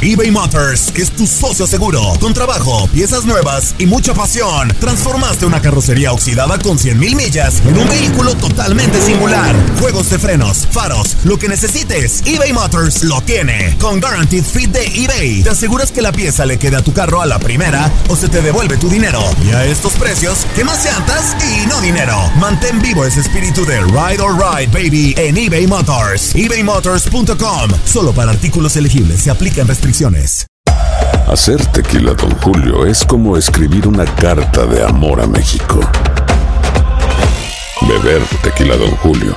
eBay Motors es tu socio seguro. Con trabajo, piezas nuevas y mucha pasión, transformaste una carrocería oxidada con 100 mil millas en un vehículo totalmente singular. Juegos de frenos, faros, lo que necesites, eBay Motors lo tiene. Con Guaranteed Fit de eBay, te aseguras que la pieza le quede a tu carro a la primera o se te devuelve tu dinero. Y a estos precios, ¿qué más llantas y no dinero? Mantén vivo ese espíritu de Ride or Ride, baby, en eBay Motors. ebaymotors.com. Solo para artículos elegibles se aplican restricciones. Hacer tequila, Don Julio, es como escribir una carta de amor a México. Beber tequila, Don Julio,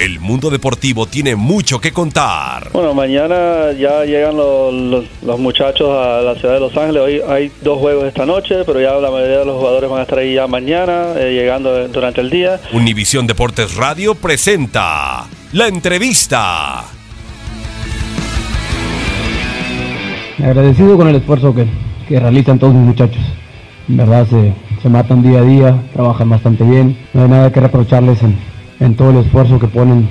El mundo deportivo tiene mucho que contar. Bueno, mañana ya llegan los, los- los muchachos a la ciudad de Los Ángeles. Hoy hay dos juegos esta noche, pero ya la mayoría de los jugadores van a estar ahí ya mañana, eh, llegando durante el día. Univisión Deportes Radio presenta la entrevista. Agradecido con el esfuerzo que, que realizan todos mis muchachos. En verdad se, se matan día a día, trabajan bastante bien. No hay nada que reprocharles en, en todo el esfuerzo que ponen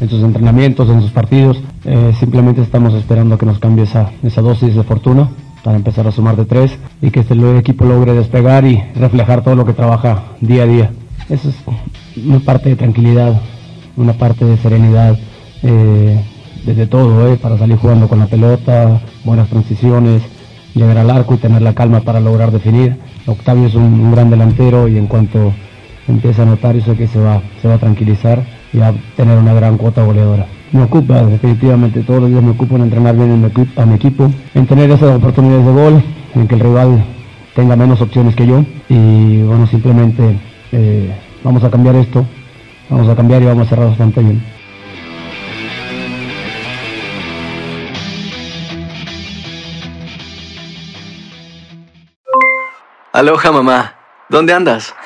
en sus entrenamientos, en sus partidos. Eh, simplemente estamos esperando que nos cambie esa, esa dosis de fortuna para empezar a sumar de tres y que este equipo logre despegar y reflejar todo lo que trabaja día a día. Eso es una parte de tranquilidad, una parte de serenidad. eh, desde todo, ¿eh? para salir jugando con la pelota, buenas transiciones, llegar al arco y tener la calma para lograr definir. Octavio es un gran delantero y en cuanto empieza a notar eso que se va, se va a tranquilizar y va a tener una gran cuota goleadora. Me ocupa definitivamente todos los días me ocupo en entrenar bien en mi equi- a mi equipo, en tener esas oportunidades de gol, en que el rival tenga menos opciones que yo y bueno simplemente eh, vamos a cambiar esto, vamos a cambiar y vamos a cerrar bastante bien. Aloha mamá, ¿dónde andas?